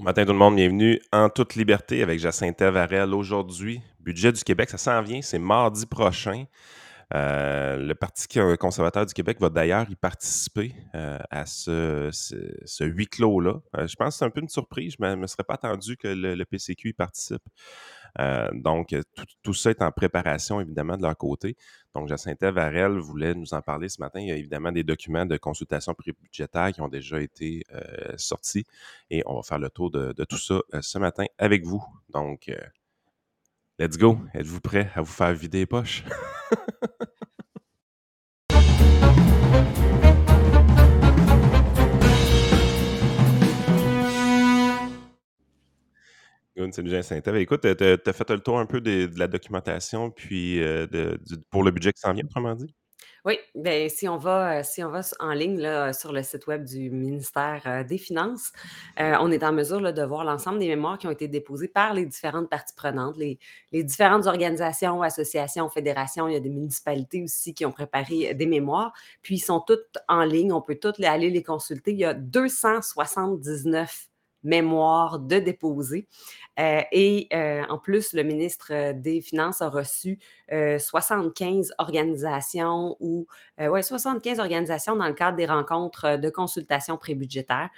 Bon matin tout le monde, bienvenue en toute liberté avec Jacinta Varel aujourd'hui. Budget du Québec, ça s'en vient, c'est mardi prochain. Euh, le Parti conservateur du Québec va d'ailleurs y participer euh, à ce, huis clos-là. Euh, je pense que c'est un peu une surprise. Je ne me, serais pas attendu que le PCQ y participe. Euh, donc, tout, ça est en préparation, évidemment, de leur côté. Donc, Jacinta Varel voulait nous en parler ce matin. Il y a évidemment des documents de consultation pré-budgétaire qui ont déjà été euh, sortis et on va faire le tour de, tout ça euh, ce matin avec vous. Donc, let's go. Êtes-vous prêts à vous faire vider les poches? c'est bien Écoute, tu as, fait le tour un peu de, la documentation, puis euh, pour le budget qui s'en vient, autrement dit? Oui, bien, si on va, euh, si on va en ligne là, sur le site web du ministère euh, des Finances, on est en mesure de voir l'ensemble des mémoires qui ont été déposées par les différentes parties prenantes, les, les différentes organisations, associations, fédérations. Il y a des municipalités aussi qui ont préparé des mémoires. Puis, ils sont toutes en ligne. On peut toutes aller les consulter. Il y a 279 mémoire de déposer. Euh, et euh, en plus, le ministre des Finances a reçu 75 euh, organisations ou ouais, 75 organisations dans le cadre des rencontres de consultation prébudgétaire.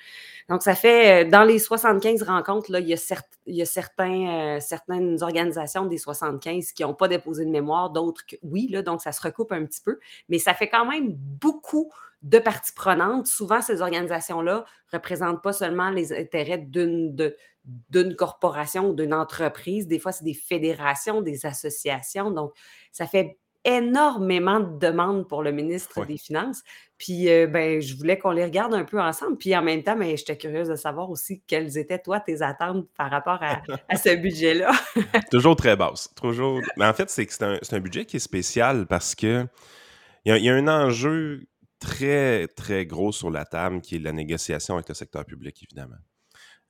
Donc, ça fait dans les 75 rencontres, il y a, certains, certaines organisations des 75 qui n'ont pas déposé de mémoire, d'autres oui, là, donc ça se recoupe un petit peu, mais ça fait quand même beaucoup de parties prenantes. Souvent, ces organisations-là ne représentent pas seulement les intérêts d'une, corporation ou d'une entreprise. Des fois, c'est des fédérations, des associations. Donc, ça fait énormément de demandes pour le ministre des Finances. Puis, euh, ben, je voulais qu'on les regarde un peu ensemble. Puis, en même temps, ben, j'étais curieuse de savoir aussi quelles étaient, toi, tes attentes par rapport à, ce budget-là. toujours très basse. Toujours. Mais en fait, c'est que c'est un, budget qui est spécial parce que il y, a un enjeu très, très gros sur la table qui est la négociation avec le secteur public, évidemment.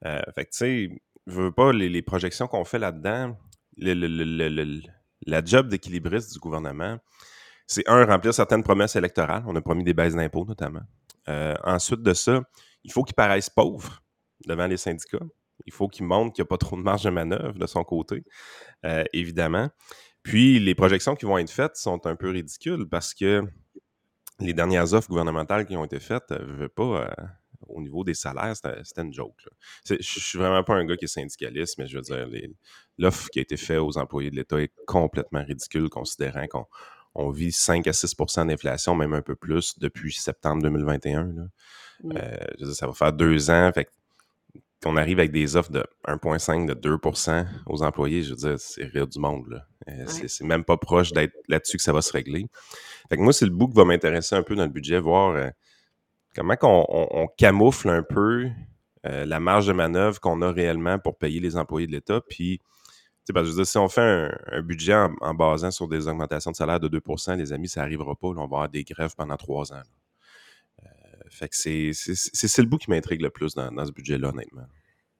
Euh, fait que, tu sais, veux pas, les, projections qu'on fait là-dedans, la job d'équilibriste du gouvernement, c'est un, remplir certaines promesses électorales. On a promis des baisses d'impôts, notamment. Euh, ensuite de ça, il faut qu'il paraisse pauvre devant les syndicats. Il faut qu'il montre qu'il n'y a pas trop de marge de manœuvre de son côté, euh, évidemment. Puis, les projections qui vont être faites sont un peu ridicules parce que les dernières offres gouvernementales qui ont été faites veulent pas au niveau des salaires, c'était une joke. Je suis vraiment pas un gars qui est syndicaliste, mais je veux dire, l'offre qui a été faite aux employés de l'État est complètement ridicule, considérant qu'on vit 5 à 6% d'inflation, même un peu plus, depuis septembre 2021. Euh, je veux dire, ça va faire deux ans. Fait qu'on arrive avec des offres de 1,5 de 2% aux employés, je veux dire, c'est rire du monde. Euh, c'est même pas proche d'être là-dessus que ça va se régler. Fait que moi, c'est le bout qui va m'intéresser un peu dans le budget, voir euh, comment on, camoufle un peu euh, la marge de manœuvre qu'on a réellement pour payer les employés de l'État. Puis, parce que je veux dire, si on fait un, budget en, basant sur des augmentations de salaire de 2% les amis, ça n'arrivera pas. on va avoir des grèves pendant trois ans. Fait que c'est le bout qui m'intrigue le plus dans, dans ce budget-là, honnêtement.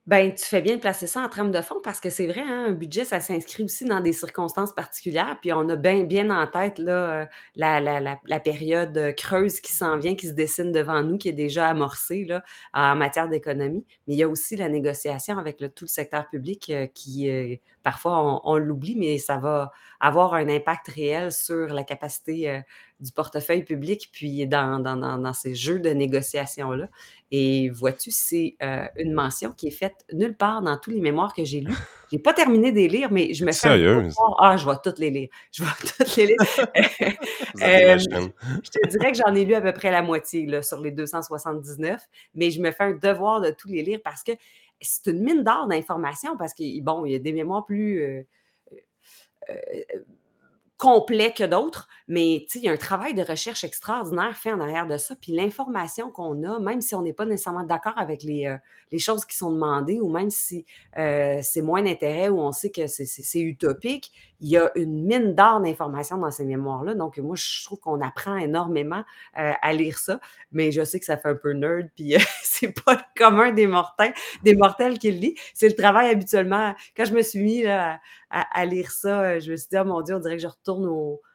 Ben, tu fais bien de placer ça en trame de fond parce que c'est vrai, hein, un budget, ça s'inscrit aussi dans des circonstances particulières. Puis on a bien, bien en tête là, euh, la, la, la, période euh, creuse qui s'en vient, qui se dessine devant nous, qui est déjà amorcée là, en matière d'économie. Mais il y a aussi la négociation avec tout le secteur public euh, qui, parfois, on, l'oublie, mais ça va avoir un impact réel sur la capacité du portefeuille public, puis dans, dans, dans ces jeux de négociation-là. Et vois-tu, c'est euh, une mention qui est faite nulle part dans tous les mémoires que j'ai lus. Je n'ai pas terminé de les lire, mais je me fais un Ah, je vais toutes les lire. Je vais toutes les lire. Euh, je te dirais que j'en ai lu à peu près la moitié là, sur les 279, mais je me fais un devoir de tous les lire parce que c'est une mine d'or d'informations parce que, bon, il y a des mémoires plus. Euh, complet que d'autres, mais il y a un travail de recherche extraordinaire fait en arrière de ça. Puis l'information qu'on a, même si on n'est pas nécessairement d'accord avec les, euh, choses qui sont demandées, ou même si euh, c'est moins d'intérêt, ou on sait que c'est utopique, il y a une mine d'or d'informations dans ces mémoires-là. Donc, moi, je trouve qu'on apprend énormément euh, à lire ça, mais je sais que ça fait un peu nerd, puis c'est pas commun des mortels, qui le lit. C'est le travail habituellement. Quand je me suis mis à, lire ça, je me suis dit, oh mon Dieu, on dirait que je retourne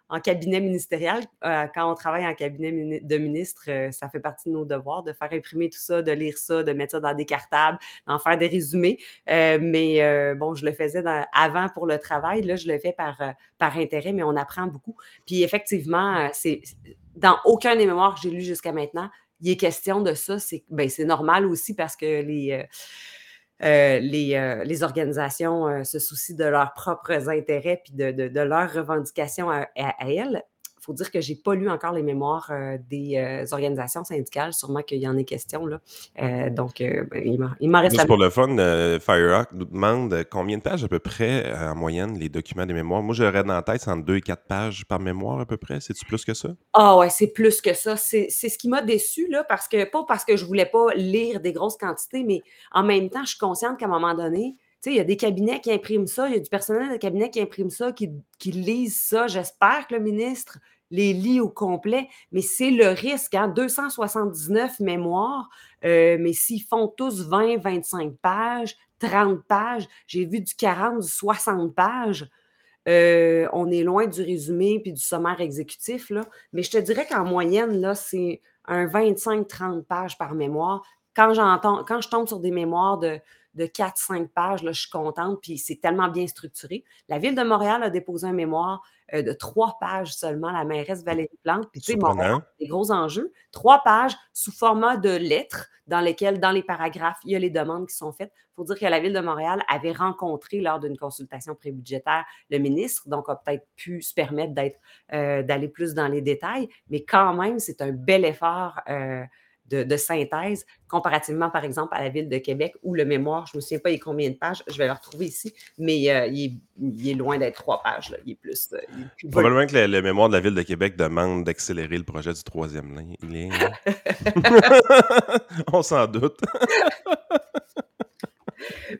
en cabinet ministériel. Euh, quand on travaille en cabinet de ministre, euh, ça fait partie de nos devoirs de faire imprimer tout ça, de lire ça, de mettre ça dans des cartables, d'en faire des résumés. mais bon, je le faisais avant pour le travail. Là, je le fais par, par intérêt, mais on apprend beaucoup. Puis effectivement, c'est dans aucun des mémoires que j'ai lus jusqu'à maintenant, il est question de ça. C'est ben, normal aussi parce que les euh, les, euh, les, organisations euh, se soucient de leurs propres intérêts puis de, de, leurs revendications à elles faut dire que je n'ai pas lu encore les mémoires euh, des euh, organisations syndicales. Sûrement qu'il y en ait question. Là. Euh, donc, ben, il m'en reste Juste pour le fun, Firehawk nous demande combien de pages à peu près, en moyenne, les documents des mémoires? Moi, j'aurais dans la tête, entre 2 et 4 pages par mémoire à peu près. C'est-tu plus que ça? Ah ouais, c'est plus que ça. C'est ce qui m'a déçu, là, parce que, pas parce que je ne voulais pas lire des grosses quantités, mais en même temps, je suis consciente qu'à un moment donné, il y a des cabinets qui impriment ça, il y a du personnel de cabinet qui imprime ça, qui, qui lisent ça. J'espère que le ministre les lit au complet, mais c'est le risque. Hein? 279 mémoires, euh, mais s'ils font tous 20, 25 pages, 30 pages, j'ai vu du 40, du 60 pages. Euh, on est loin du résumé puis du sommaire exécutif, là. mais je te dirais qu'en moyenne, là, c'est un 25-30 pages par mémoire. Quand, quand je tombe sur des mémoires de, de 4-5 pages, là, je suis contente, puis c'est tellement bien structuré. La Ville de Montréal a déposé un mémoire euh, de trois pages seulement, la mairesse Valérie Plante. Puis, tu sais, Montréal, des gros enjeux. Trois pages sous format de lettres dans lesquelles, dans les paragraphes, il y a les demandes qui sont faites. Il faut dire que la Ville de Montréal avait rencontré lors d'une consultation prébudgétaire le ministre, donc a peut-être pu se permettre d'être, euh, d'aller plus dans les détails, mais quand même, c'est un bel effort. Euh, de, synthèse, comparativement, par exemple, à la ville de Québec, où le mémoire, je ne me souviens pas il combien de pages, je vais le retrouver ici, mais euh, il, est, loin d'être trois pages. Là. Il est plus. Euh, Probablement que le, mémoire de la ville de Québec demande d'accélérer le projet du troisième lien. On s'en doute.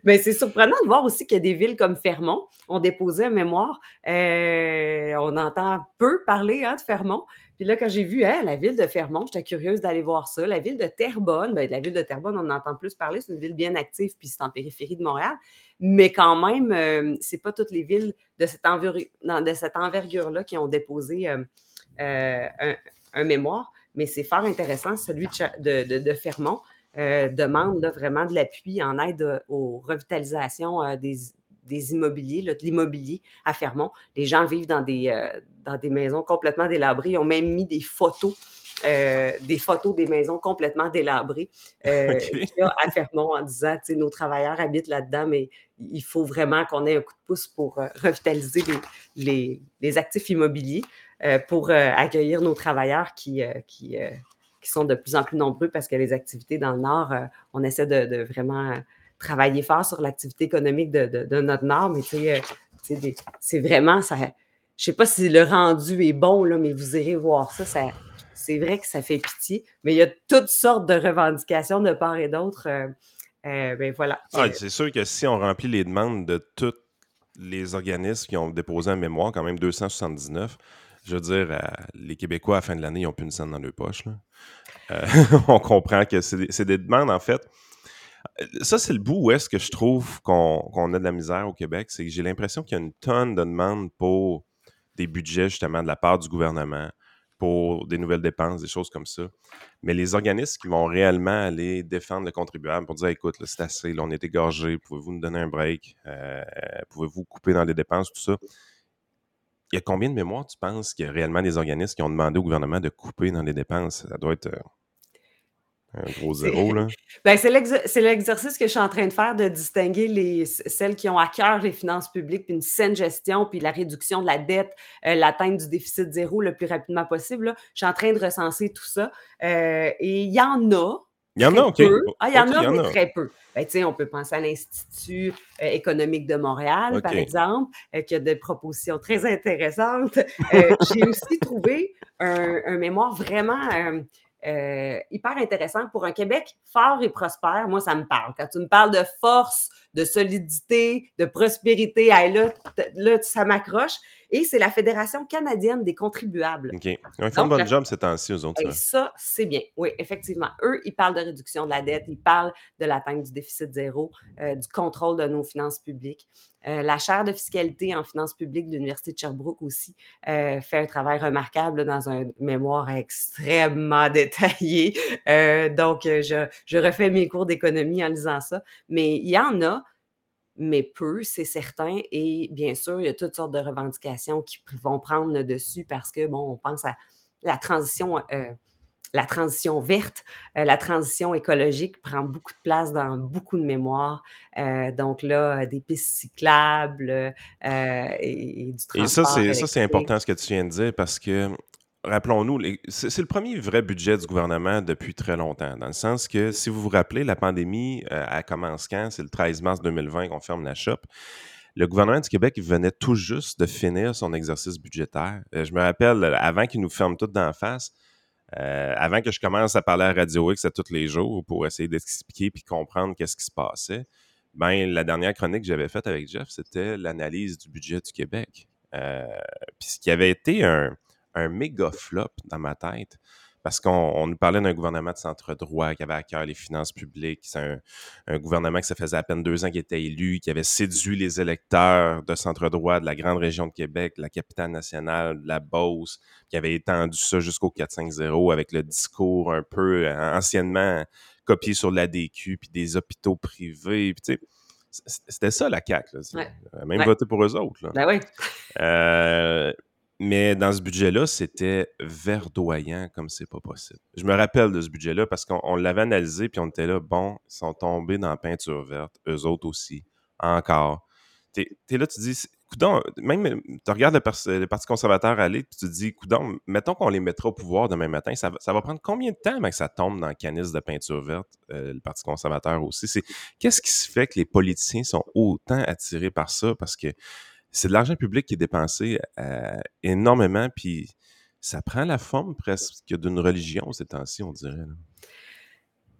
Mais c'est surprenant de voir aussi qu'il y a des villes comme Fermont ont déposé un mémoire. Euh, on entend peu parler hein, de Fermont, puis là, quand j'ai vu hein, la ville de Fermont, j'étais curieuse d'aller voir ça. La ville de Terrebonne, bien, la ville de Terrebonne, on entend plus parler, c'est une ville bien active, puis c'est en périphérie de Montréal. Mais quand même, euh, c'est pas toutes les villes de cette, envergure-là qui ont déposé euh, euh, un, mémoire, mais c'est fort intéressant. Celui de, Fermont demande vraiment de l'appui en aide aux revitalisations des, des immobiliers, de l'immobilier à Fermont. Les gens vivent dans des, euh, dans des maisons complètement délabrées. Ils ont même mis des photos, euh, des photos des maisons complètement délabrées euh, à Fermont en disant, nos travailleurs habitent là-dedans, mais il faut vraiment qu'on ait un coup de pouce pour revitaliser les, les, actifs immobiliers, pour accueillir nos travailleurs qui, qui, qui, sont de plus en plus nombreux parce que les activités dans le Nord, on essaie de vraiment travailler fort sur l'activité économique de, notre Nord, mais euh, c'est vraiment ça. Je ne sais pas si le rendu est bon, là, mais vous irez voir ça. c'est vrai que ça fait pitié, mais il y a toutes sortes de revendications de part et d'autre. Euh, euh, ben voilà. Ah, c'est sûr que si on remplit les demandes de tous les organismes qui ont déposé un mémoire, quand même 279, je veux dire, les Québécois, à la fin de l'année, ils n'ont plus une scène dans leur poche. on comprend que c'est des demandes, en fait, ça, c'est le bout où est-ce que je trouve qu'on a de la misère au Québec. C'est que j'ai l'impression qu'il y a une tonne de demandes pour des budgets, justement, de la part du gouvernement, pour des nouvelles dépenses, des choses comme ça. Mais les organismes qui vont réellement aller défendre le contribuable pour dire écoute, c'est assez, là, on est égorgé, pouvez-vous nous donner un break, euh, pouvez-vous couper dans les dépenses, tout ça? Il y a combien de mémoires, tu penses, qu'il y a réellement des organismes qui ont demandé au gouvernement de couper dans les dépenses? Ça doit être. Euh, un gros zéro, là. Ben, c'est l'exercice que je suis en train de faire de distinguer les, celles qui ont à cœur les finances publiques, puis une saine gestion, puis la réduction de la dette, euh, l'atteinte du déficit zéro le plus rapidement possible. Je suis en train de recenser tout ça. Euh, et il y en a. Il y en a, OK. Ah, il y en a, mais très peu. Ben, on peut penser à l'Institut euh, économique de Montréal, par exemple, qui a des propositions très intéressantes. J'ai aussi trouvé un, un mémoire vraiment euh, hyper intéressant pour un Québec fort et prospère. Moi, ça me parle. Quand tu me parles de force, de solidité, de prospérité, là, là ça m'accroche. et c'est la Fédération canadienne des contribuables. OK. Ils font un bon job ces temps-ci, eux autres. Et ça, c'est bien. Oui, effectivement. Eux, ils parlent de réduction de la dette, ils parlent de l'atteinte du déficit zéro, euh, du contrôle de nos finances publiques. Euh, la chaire de fiscalité en finances publiques de l'Université de Sherbrooke aussi euh, fait un travail remarquable dans un mémoire extrêmement détaillé. donc, je, je refais mes cours d'économie en lisant ça. Mais il y en a mais peu, c'est certain. Et bien sûr, il y a toutes sortes de revendications qui vont prendre le dessus parce que, bon, on pense à la transition, euh, la transition verte, euh, la transition écologique prend beaucoup de place dans beaucoup de mémoires. Euh, donc là, des pistes cyclables et, du transport. Et ça, c'est important ce que tu viens de dire parce que rappelons-nous, c'est le premier vrai budget du gouvernement depuis très longtemps, dans le sens que, si vous vous rappelez, la pandémie, euh, elle commence quand? C'est le 13 mars 2020 qu'on ferme la shop. Le gouvernement du Québec venait tout juste de finir son exercice budgétaire. Euh, je me rappelle, avant qu'il nous ferme tout d'en face, euh, avant que je commence à parler à Radio X à tous les jours pour essayer d'expliquer puis comprendre qu'est-ce qui se passait, ben, la dernière chronique que j'avais faite avec Jeff, c'était l'analyse du budget du Québec. puis ce qui avait été un, un méga flop dans ma tête parce qu'on nous parlait d'un gouvernement de centre-droit qui avait à cœur les finances publiques. C'est un, gouvernement qui ça faisait à peine deux ans qu'il était élu, qui avait séduit les électeurs de centre-droit de la grande région de Québec, la capitale nationale, la Beauce, qui avait étendu ça jusqu'au 4-5-0 avec le discours un peu euh, anciennement copié sur l'ADQ, puis des hôpitaux privés. c'était ça la CAQ. Même voté pour eux autres. Là. Ben oui. Euh, mais dans ce budget-là, c'était verdoyant comme c'est pas possible. Je me rappelle de ce budget-là parce qu'on l'avait analysé puis on était là, bon, ils sont tombés dans la peinture verte, eux autres aussi, encore. T'es es là, tu dis, coudon, même, tu regardes le, Parti conservateur aller puis tu dis, coudon, mettons qu'on les mettra au pouvoir demain matin, ça, va prendre combien de temps que ça tombe dans le canis de peinture verte, euh, le Parti conservateur aussi? Qu'est-ce qui se fait que les politiciens sont autant attirés par ça? Parce que c'est de l'argent public qui est dépensé euh, énormément, puis ça prend la forme presque d'une religion ces temps-ci, on dirait.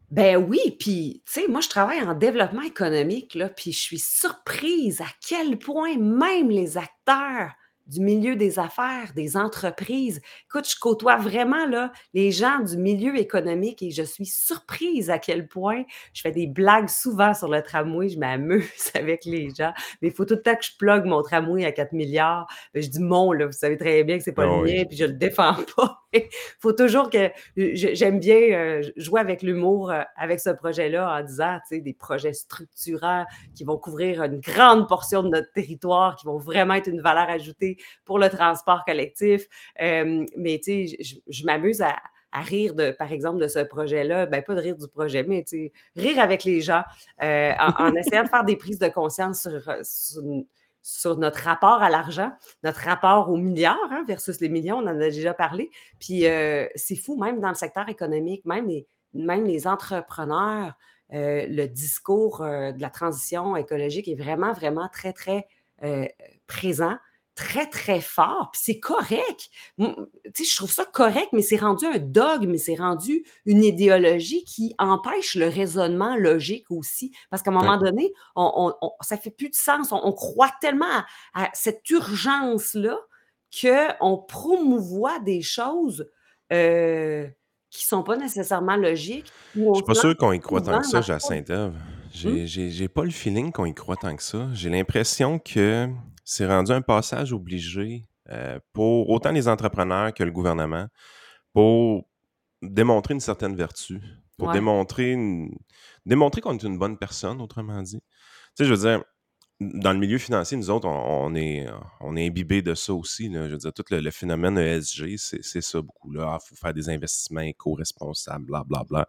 Ben oui, puis, tu sais, moi, je travaille en développement économique, puis je suis surprise à quel point même les acteurs du milieu des affaires, des entreprises. Écoute, je côtoie vraiment là, les gens du milieu économique et je suis surprise à quel point je fais des blagues souvent sur le tramway, je m'amuse avec les gens. Mais il faut tout le temps que je plug mon tramway à 4 milliards. Ben, je dis mon, là, vous savez très bien que c'est pas le ah mien, puis je le défends pas. Il faut toujours que j'aime bien euh, jouer avec l'humour euh, avec ce projet-là en disant, tu sais, des projets structurants qui vont couvrir une grande portion de notre territoire, qui vont vraiment être une valeur ajoutée pour le transport collectif. Euh, mais je, m'amuse à, rire, de, par exemple, de ce projet-là. Ben, pas de rire du projet, mais rire avec les gens euh, en, essayant de faire des prises de conscience sur, notre rapport à l'argent, notre rapport aux milliards hein, versus les millions, on en a déjà parlé. Puis euh, c'est fou, même dans le secteur économique, même les, même les entrepreneurs, le discours de la transition écologique est vraiment, vraiment très, très présent très, très fort, puis c'est correct. Tu sais, je trouve ça correct, mais c'est rendu un dogme, c'est rendu une idéologie qui empêche le raisonnement logique aussi. Parce qu'à un moment donné, on, on, ça fait plus de sens. On, croit tellement à, cette urgence-là qu'on promouvoit des choses euh, qui sont pas nécessairement logiques. Je suis pas sûr qu'on y croit tant que ça, Jacinthe. J'ai, j'ai pas le feeling qu'on y croit tant que ça. J'ai l'impression que c'est rendu un passage obligé euh, pour autant les entrepreneurs que le gouvernement pour démontrer une certaine vertu, pour démontrer, démontrer qu'on est une bonne personne, autrement dit. Tu sais, je veux dire, dans le milieu financier, nous autres, on, est, on est imbibés de ça aussi. Je veux dire, tout le, phénomène ESG, c'est ça beaucoup. Il ah, faut faire des investissements éco-responsables, blablabla. Bla, bla.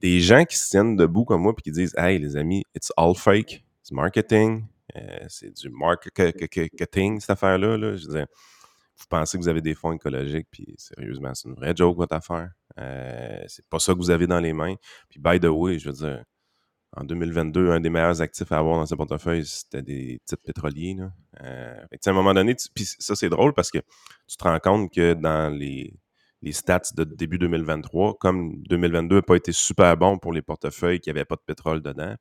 Des gens qui se tiennent debout comme moi et qui disent Hey, les amis, it's all fake, it's marketing, euh, c'est du marketing, cette affaire-là. Je veux vous pensez que vous avez des fonds écologiques, puis sérieusement, c'est une vraie joke, votre affaire. Euh, c'est pas ça que vous avez dans les mains. Puis, by the way, je veux dire, en 2022, un des meilleurs actifs à avoir dans ce portefeuille, c'était des titres pétroliers. Euh, à un moment donné, puis ça, c'est drôle parce que tu te rends compte que dans les, les stats de début 2023, comme 2022 n'a pas été super bon pour les portefeuilles qui n'avaient pas de pétrole dedans,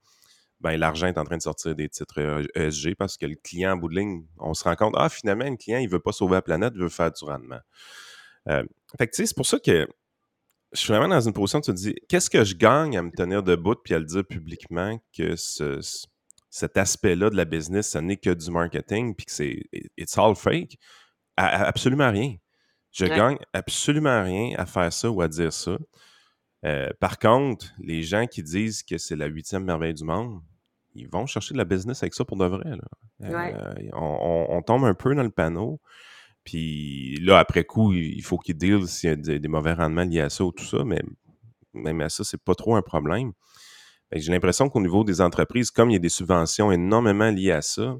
ben, l'argent est en train de sortir des titres ESG parce que le client, en bout de ligne, on se rend compte, ah, finalement, le client, il veut pas sauver la planète, il veut faire du rendement. fait que, tu sais, c'est pour ça que je suis vraiment dans une position où tu te dis, qu'est-ce que je gagne à me tenir debout puis à le dire publiquement que ce, cet aspect-là de la business, ce n'est que du marketing puis que c'est it's all fake? absolument rien. Je gagne absolument rien à faire ça ou à dire ça. Euh, par contre, les gens qui disent que c'est la huitième merveille du monde, ils vont chercher de la business avec ça pour de vrai. Euh, on, tombe un peu dans le panneau. Puis là, après coup, il faut qu'ils deal s'il y a des, mauvais rendements liés à ça ou tout ça, mais même à ça, c'est pas trop un problème. J'ai l'impression qu'au niveau des entreprises, comme il y a des subventions énormément liées à ça,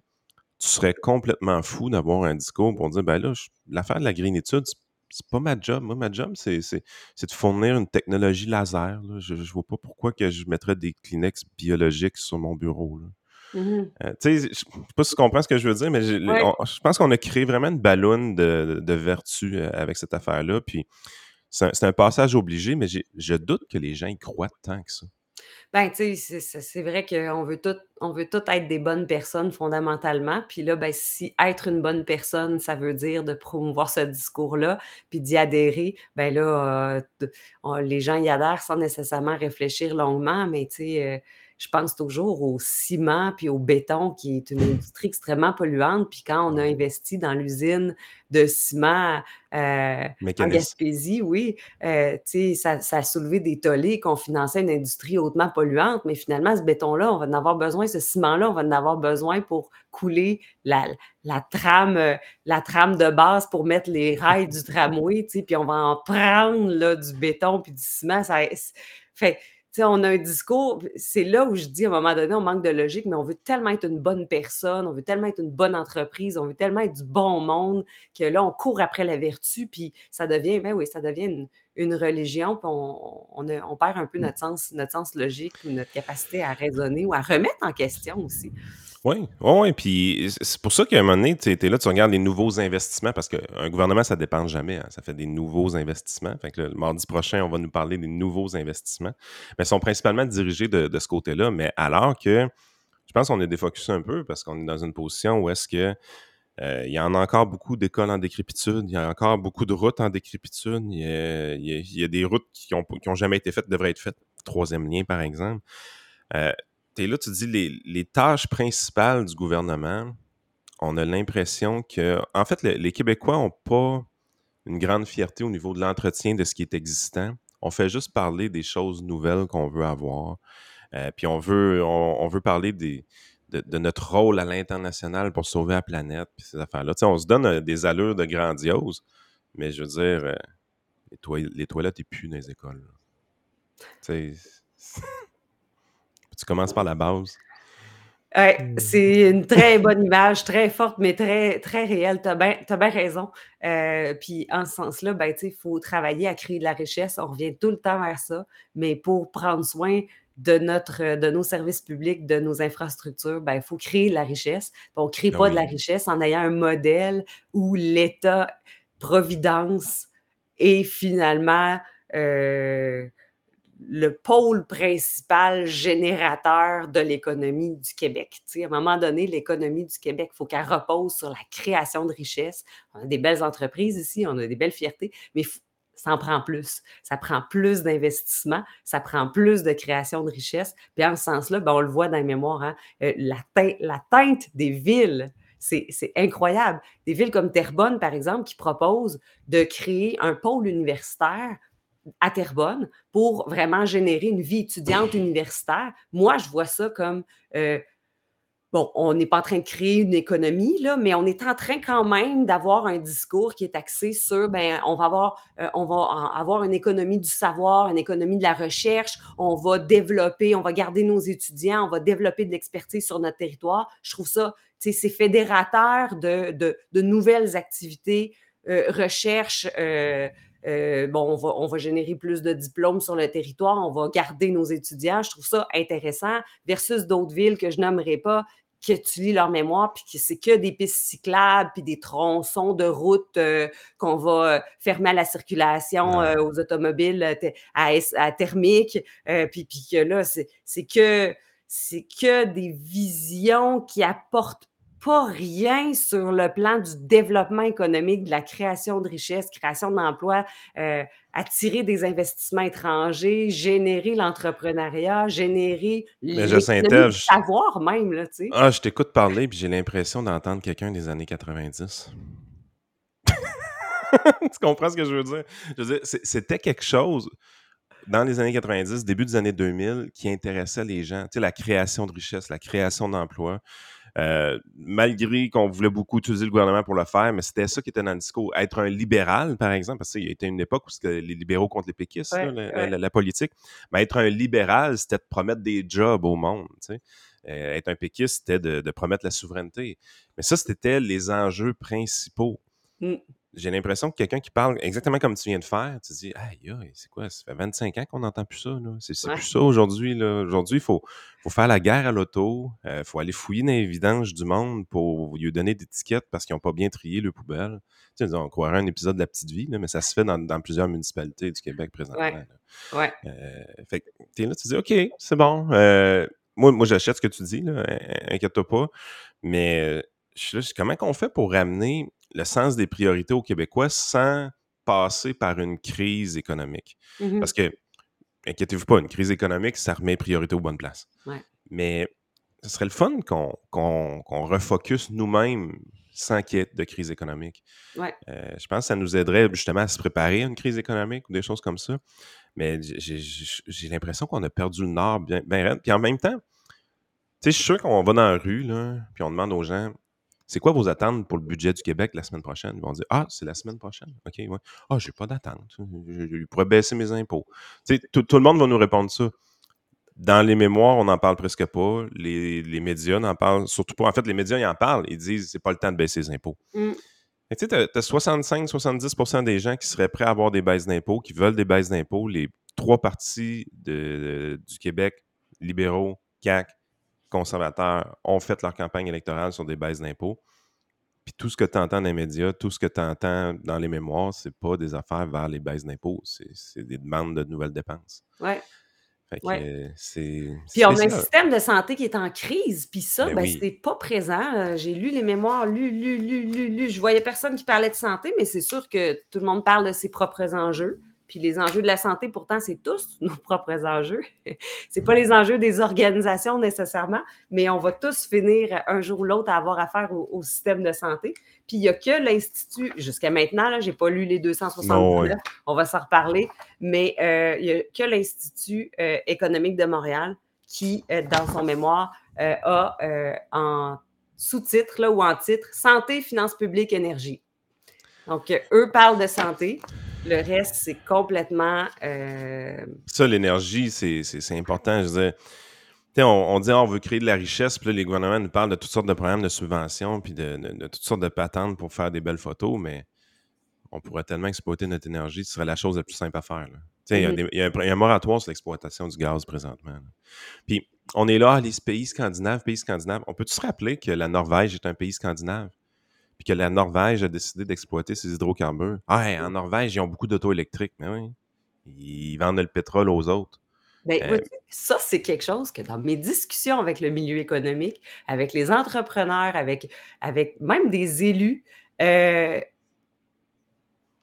tu serais complètement fou d'avoir un discours pour dire ben là, l'affaire de la green étude, c'est pas ma job. Moi, ma job, c'est de fournir une technologie laser. Je, je vois pas pourquoi que je mettrais des Kleenex biologiques sur mon bureau. Mmh euh, tu sais, je sais pas si tu comprends ce que je veux dire, mais je pense qu'on a créé vraiment une ballonne de, vertu euh, avec cette affaire-là. Puis c'est un, passage obligé, mais je doute que les gens y croient tant que ça. Ben, tu sais, c'est vrai qu'on veut tout on veut être des bonnes personnes fondamentalement. Puis là, ben, si être une bonne personne, ça veut dire de promouvoir ce discours-là, puis d'y adhérer, ben là, euh, les gens y adhèrent sans nécessairement réfléchir longuement, mais tu sais, je pense toujours au ciment puis au béton, qui est une industrie extrêmement polluante. Puis quand on a investi dans l'usine de ciment euh, en Gaspésie, oui, euh, ça, ça, a soulevé des tollés qu'on finançait une industrie hautement polluante. Mais finalement, ce béton-là, on va en avoir besoin, ce ciment-là, on va en avoir besoin pour couler la, la, trame, la trame de base pour mettre les rails du tramway, puis on va en prendre là, du béton puis du ciment. Ça, fait on a un discours, c'est là où je dis à un moment donné, on manque de logique, mais on veut tellement être une bonne personne, on veut tellement être une bonne entreprise, on veut tellement être du bon monde que là, on court après la vertu, puis ça devient, ben oui, ça devient une, religion, puis on, on, perd un peu notre sens, notre sens logique ou notre capacité à raisonner ou à remettre en question aussi. Oui, oui, puis c'est pour ça qu'à un moment donné, tu es là, tu regardes les nouveaux investissements, parce qu'un gouvernement, ça ne dépend jamais. Hein, ça fait des nouveaux investissements. Fait que le mardi prochain, on va nous parler des nouveaux investissements. Mais ils sont principalement dirigés de, ce côté-là. Mais alors que je pense qu'on est défocusé un peu parce qu'on est dans une position où est-ce que il y en a encore beaucoup d'écoles en décrépitude, il y a encore beaucoup de routes en décrépitude, il y a, des routes qui n'ont jamais été faites, devraient être faites. Troisième lien, par exemple. Euh, tu es là, tu dis les, les, tâches principales du gouvernement, on a l'impression que, en fait, les Québécois n'ont pas une grande fierté au niveau de l'entretien de ce qui est existant. On fait juste parler des choses nouvelles qu'on veut avoir. Euh, puis on veut, on, veut parler des, de, notre rôle à l'international pour sauver la planète, puis ces affaires-là. on se donne euh, des allures de grandiose, mais je veux dire, euh, les, les, toilettes, et plus dans les écoles. Tu commences par la base. Hmm. c'est une très bonne image, très forte, mais très, très réelle. Tu as bien raison. Euh, puis en ce sens-là, ben, il faut travailler à créer de la richesse. On revient tout le temps vers ça. Mais pour prendre soin de, notre, de nos services publics, de nos infrastructures, ben, il faut créer de la richesse. on ne crée ben pas de la richesse en ayant un modèle où l'État, Providence et finalement euh, le pôle principal générateur de l'économie du Québec. à un moment donné, l'économie du Québec, il faut qu'elle repose sur la création de richesses. On a des belles entreprises ici, on a des belles fiertés, mais ça en prend plus. Ça prend plus d'investissement, ça prend plus de création de richesses. Puis en ce sens-là, ben, on le voit dans les mémoires, hein, euh, la, la teinte des villes, c'est incroyable. Des villes comme Terrebonne, par exemple, qui proposent de créer un pôle universitaire à Terrebonne pour vraiment générer une vie étudiante universitaire. Moi, je vois ça comme euh, bon, on n'est pas en train de créer une économie, mais on est en train quand même d'avoir un discours qui est axé sur, ben, on va avoir, euh, on va avoir une économie du savoir, une économie de la recherche, on va développer, on va garder nos étudiants, on va développer de l'expertise sur notre territoire. Je trouve ça, c'est fédérateur de, de, nouvelles activités, euh, recherche, euh, bon, on va, générer plus de diplômes sur le territoire, on va garder nos étudiants. Je trouve ça intéressant versus d'autres villes que je nommerai pas qui étudient leur mémoire, puis que c'est que des pistes cyclables, puis des tronçons de route euh, qu'on va euh, fermer à la circulation aux automobiles à, thermique, puis, puis que là, c'est que c'est que des visions qui apportent pas rien sur le plan du développement économique, de la création de richesses, création d'emplois, euh, attirer des investissements étrangers, générer l'entrepreneuriat, générer le savoir même. Là, tu sais. Ah, je t'écoute parler puis j'ai l'impression d'entendre quelqu'un des années 90. tu comprends ce que je veux dire? Je veux dire, c'était quelque chose dans les années 90, début des années 2000, qui intéressait les gens. Tu sais, la création de richesses, la création d'emplois. Euh, malgré qu'on voulait beaucoup utiliser le gouvernement pour le faire, mais c'était ça qui était dans le discours. Être un libéral, par exemple, parce qu'il y a été une époque où c'était les libéraux contre les péquistes, la, politique. Mais être un libéral, c'était de promettre des jobs au monde. Tu sais. Euh, être un péquiste, c'était de, promettre la souveraineté. Mais ça, c'était les enjeux principaux. Mmh j'ai l'impression que quelqu'un qui parle exactement comme tu viens de faire, tu dis, aïe, c'est quoi, ça fait 25 ans qu'on n'entend plus ça, C'est plus ça aujourd'hui, Aujourd'hui, il faut, faut faire la guerre à l'auto, il euh, faut aller fouiller dans les vidanges du monde pour lui donner des tickets parce qu'ils n'ont pas bien trié le poubelle. Tu sais, on croirait un épisode de La Petite Vie, mais ça se fait dans, plusieurs municipalités du Québec présentement. Ouais. Euh, fait que es là, tu dis, OK, c'est bon. Euh, moi, moi j'achète ce que tu dis, là, inquiète-toi pas. Mais je suis là, comment qu'on fait pour ramener le sens des priorités aux Québécois sans passer par une crise économique. Mmh Parce que, inquiétez-vous pas, une crise économique, ça remet priorité aux bonnes places. Mais ce serait le fun qu'on qu refocus nous-mêmes sans qu'il y ait de crise économique. Euh, je pense que ça nous aiderait justement à se préparer à une crise économique ou des choses comme ça. Mais j'ai l'impression qu'on a perdu le nord bien, bien Puis en même temps, tu sais, je suis sûr qu'on va dans la rue, là, puis on demande aux gens c'est quoi vos attentes pour le budget du Québec la semaine prochaine? Ils vont dire Ah, c'est la semaine prochaine. OK, ouais. Ah, j'ai pas d'attente. Je, pourrais baisser mes impôts. tout, le monde va nous répondre ça. Dans les mémoires, on n'en parle presque pas. Les, médias n'en parlent surtout pas. En fait, les médias, ils en parlent. Ils disent c'est pas le temps de baisser les impôts. Mmh. Tu sais, as 65-70% des gens qui seraient prêts à avoir des baisses d'impôts, qui veulent des baisses d'impôts. Les trois partis du Québec, libéraux, CAC, conservateurs ont fait leur campagne électorale sur des baisses d'impôts. Puis tout ce que tu entends dans les médias, tout ce que tu entends dans les mémoires, c'est pas des affaires vers les baisses d'impôts, c'est des demandes de nouvelles dépenses. Ouais. Fait que c'est. Puis on a un système de santé qui est en crise, puis ça, ben, ben c'est pas présent. Euh, j'ai lu les mémoires, lu, lu, lu, lu, lu. Je voyais personne qui parlait de santé, mais c'est sûr que tout le monde parle de ses propres enjeux. Puis les enjeux de la santé, pourtant, c'est tous nos propres enjeux. c'est pas les enjeux des organisations nécessairement, mais on va tous finir un jour ou l'autre à avoir affaire au, système de santé. Puis il n'y a que l'Institut, jusqu'à maintenant, je n'ai pas lu les 269, on va s'en reparler, mais euh, il n'y a que l'Institut euh, économique de Montréal qui, euh, dans son mémoire, a en sous-titre ou en titre Santé, finances publiques, énergie. Donc, eux parlent de santé. Le reste, c'est complètement. Euh, ça, l'énergie, c'est important. Je veux dire, on, dit on veut créer de la richesse, puis là, les gouvernements nous parlent de toutes sortes de programmes de subventions, puis de, toutes sortes de patentes pour faire des belles photos, mais on pourrait tellement exploiter notre énergie, ce serait la chose la plus simple à faire. Il y, a un moratoire sur l'exploitation du gaz présentement. Puis on est là, les pays scandinaves, pays scandinaves. On peut-tu se rappeler que la Norvège est un pays scandinave? Puis que la Norvège a décidé d'exploiter ses hydrocarbures. Ah, en Norvège, ils ont beaucoup d'auto électriques, mais oui. Ils vendent le pétrole aux autres. Ben, euh, ça, c'est quelque chose que dans mes discussions avec le milieu économique, avec les entrepreneurs, avec, avec même des élus, euh,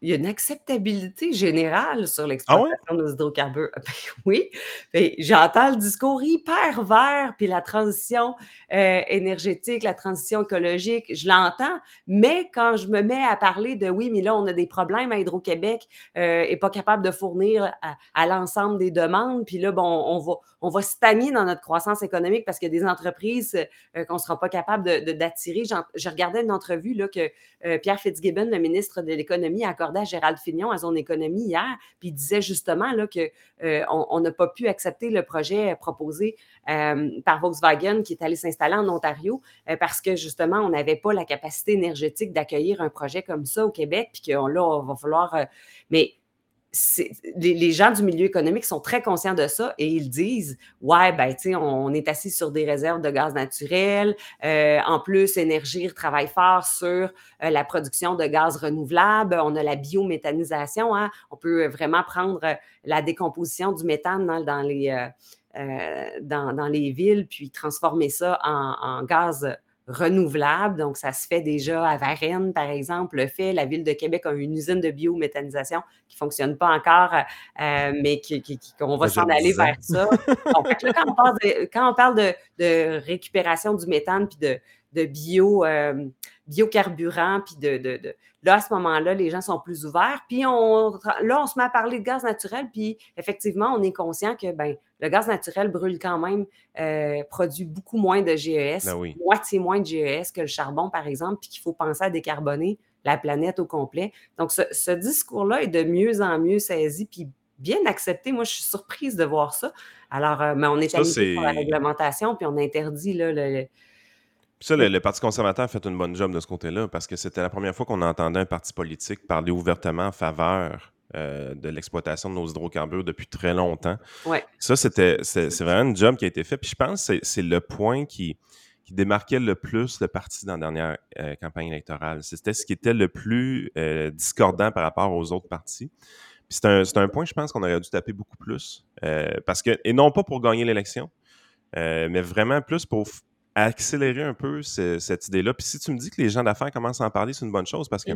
il y a une acceptabilité générale sur ah l'exploitation des hydrocarbures. Ben oui, ben, j'entends le discours hyper vert, puis la transition euh, énergétique, la transition écologique, je l'entends, mais quand je me mets à parler de oui, mais là, on a des problèmes à Hydro-Québec, euh, et pas capable de fournir à, l'ensemble des demandes, puis là, bon, on va, on va stagner dans notre croissance économique parce qu'il y a des entreprises euh, qu'on ne sera pas capable d'attirer. De, J'ai regardé une entrevue là, que Pierre Fitzgibbon, le ministre de l'Économie, a à Gérald Fignon à son économie hier, puis il disait justement qu'on euh, n'a pas pu accepter le projet proposé par Volkswagen qui est allé s'installer en Ontario parce que justement, on n'avait pas la capacité énergétique d'accueillir un projet comme ça au Québec, puis que là, on va falloir. mais les, gens du milieu économique sont très conscients de ça et ils disent Ouais, ben, tu sais, on, est assis sur des réserves de gaz naturel. Euh, en plus, Énergir travaille fort sur euh, la production de gaz renouvelable. On a la biométhanisation. Hein. On peut vraiment prendre la décomposition du méthane dans, les. dans, les villes, puis transformer ça en gaz renouvelable. Donc, ça se fait déjà à Varennes, par exemple, le fait. La Ville de Québec a une usine de biométhanisation qui ne fonctionne pas encore, euh, mais qu'on va s'en aller vers ça. Donc, quand, on parle de, récupération du méthane puis de, bio, euh, biocarburant, puis de, Là, à ce moment-là, les gens sont plus ouverts. Puis on, là, on se met à parler de gaz naturel. Puis effectivement, on est conscient que ben, le gaz naturel brûle quand même, euh, produit beaucoup moins de GES, ben moitié moins de GES que le charbon, par exemple, puis qu'il faut penser à décarboner la planète au complet. Donc, ce, discours-là est de mieux en mieux saisi, puis bien accepté. Moi, je suis surprise de voir ça. Alors, euh, mais on est allé la réglementation, puis on interdit là, le ça, le, Parti conservateur a fait une bonne job de ce côté-là parce que c'était la première fois qu'on entendait un parti politique parler ouvertement en faveur euh, de l'exploitation de nos hydrocarbures depuis très longtemps. Ouais. Ça, c'était c'est vraiment un job qui a été fait. Puis je pense que c'est le point qui, qui, démarquait le plus le parti dans la dernière euh, campagne électorale. C'était ce qui était le plus euh, discordant par rapport aux autres partis. Puis c'est un, un, point, je pense, qu'on aurait dû taper beaucoup plus. parce que, et non pas pour gagner l'élection, mais vraiment plus pour accélérer un peu cette idée-là. Puis si tu me dis que les gens d'affaires commencent à en parler, c'est une bonne chose parce que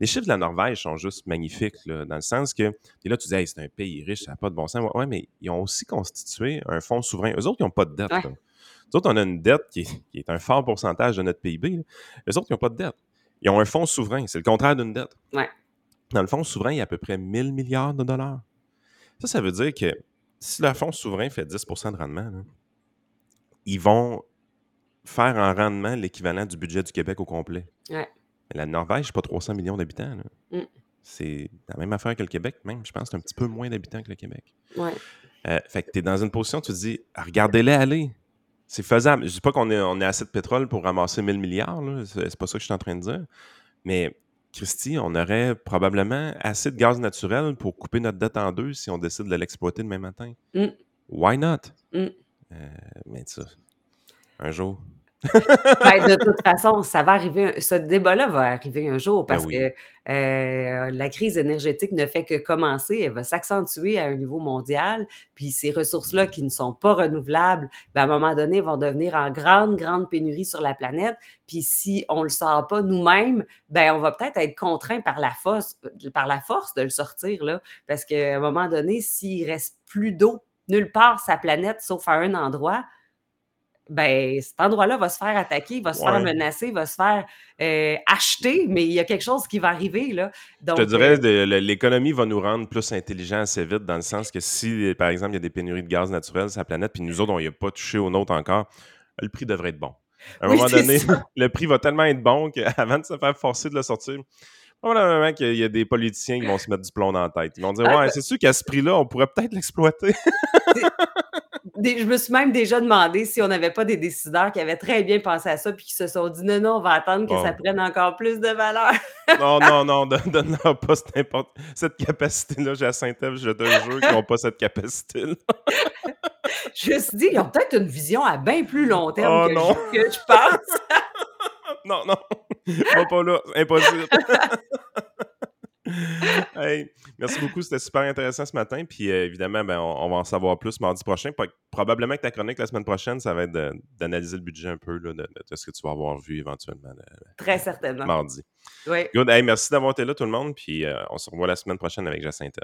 les chiffres de la Norvège sont juste magnifiques, dans le sens que, et là, tu dis, c'est un pays riche, ça n'a pas de bon sens. Oui, mais ils ont aussi constitué un fonds souverain. Eux autres, ils n'ont pas de dette. Eux autres, on a une dette qui est, un fort pourcentage de notre PIB. Là. Eux autres, ils n'ont pas de dette. Ils ont un fonds souverain. C'est le contraire d'une dette. Dans le fonds souverain, il y a à peu près 1000 milliards de dollars. Ça, ça veut dire que si leur fonds souverain fait 10% de rendement, ils vont faire en rendement l'équivalent du budget du Québec au complet. La Norvège, c'est pas 300 millions d'habitants. Mm. C'est la même affaire que le Québec, même. Je pense un petit peu moins d'habitants que le Québec. Euh, fait que tu es dans une position, tu te dis, regardez-les aller. C'est faisable. Je dis pas qu'on est, on est assez de pétrole pour ramasser 1000 milliards. C'est pas ça que je suis en train de dire. Mais Christy, on aurait probablement assez de gaz naturel pour couper notre dette en deux si on décide de l'exploiter demain matin. Mm. Why not? Mm. Euh, mais ça, un jour. Ben, de toute façon, ça va arriver. Ce débat-là va arriver un jour ben parce que euh, la crise énergétique ne fait que commencer. Elle va s'accentuer à un niveau mondial. Puis ces ressources-là qui ne sont pas renouvelables, ben, à un moment donné, vont devenir en grande, grande pénurie sur la planète. Puis si on ne le sort pas nous-mêmes, ben, on va peut-être être contraint par la force, par la force de le sortir. Là, parce qu'à un moment donné, s'il reste plus d'eau nulle part sa planète, sauf à un endroit, ben, cet endroit-là va se faire attaquer, va se faire menacer, va se faire euh, acheter, mais il y a quelque chose qui va arriver. Là. Je te dirais, euh, l'économie va nous rendre plus intelligents assez vite, dans le sens que si, par exemple, il y a des pénuries de gaz naturel sur la planète, puis nous autres, on n'y a pas touché au nôtre encore, le prix devrait être bon. À un moment donné, le prix va tellement être bon qu'avant de se faire forcer de le sortir, probablement qu'il y a des politiciens qui vont se mettre du plomb dans la tête. Ils vont dire ah, Ouais, ben c'est sûr qu'à ce prix-là, on pourrait peut-être l'exploiter. je me suis même déjà demandé si on n'avait pas des décideurs qui avaient très bien pensé à ça puis qui se sont dit non, non, on va attendre que ça prenne encore plus de valeur. non, non, non, donne-leur pas cette, cette capacité-là. J'ai à Saint-Ève, je te jure qu'ils n'ont pas cette capacité-là. je me suis dit, ils ont peut-être une vision à bien plus long terme oh, que, Je, pense. non, non, va pas là, impossible. hey, merci beaucoup, c'était super intéressant ce matin. Puis euh, évidemment, ben, on, va en savoir plus mardi prochain. Probablement que ta chronique la semaine prochaine, ça va être d'analyser le budget un peu de, ce que tu vas avoir vu éventuellement. Très certainement. Mardi. Oui. Good. Hey, merci d'avoir été là, tout le monde. Puis euh, on se revoit la semaine prochaine avec Jacinthe.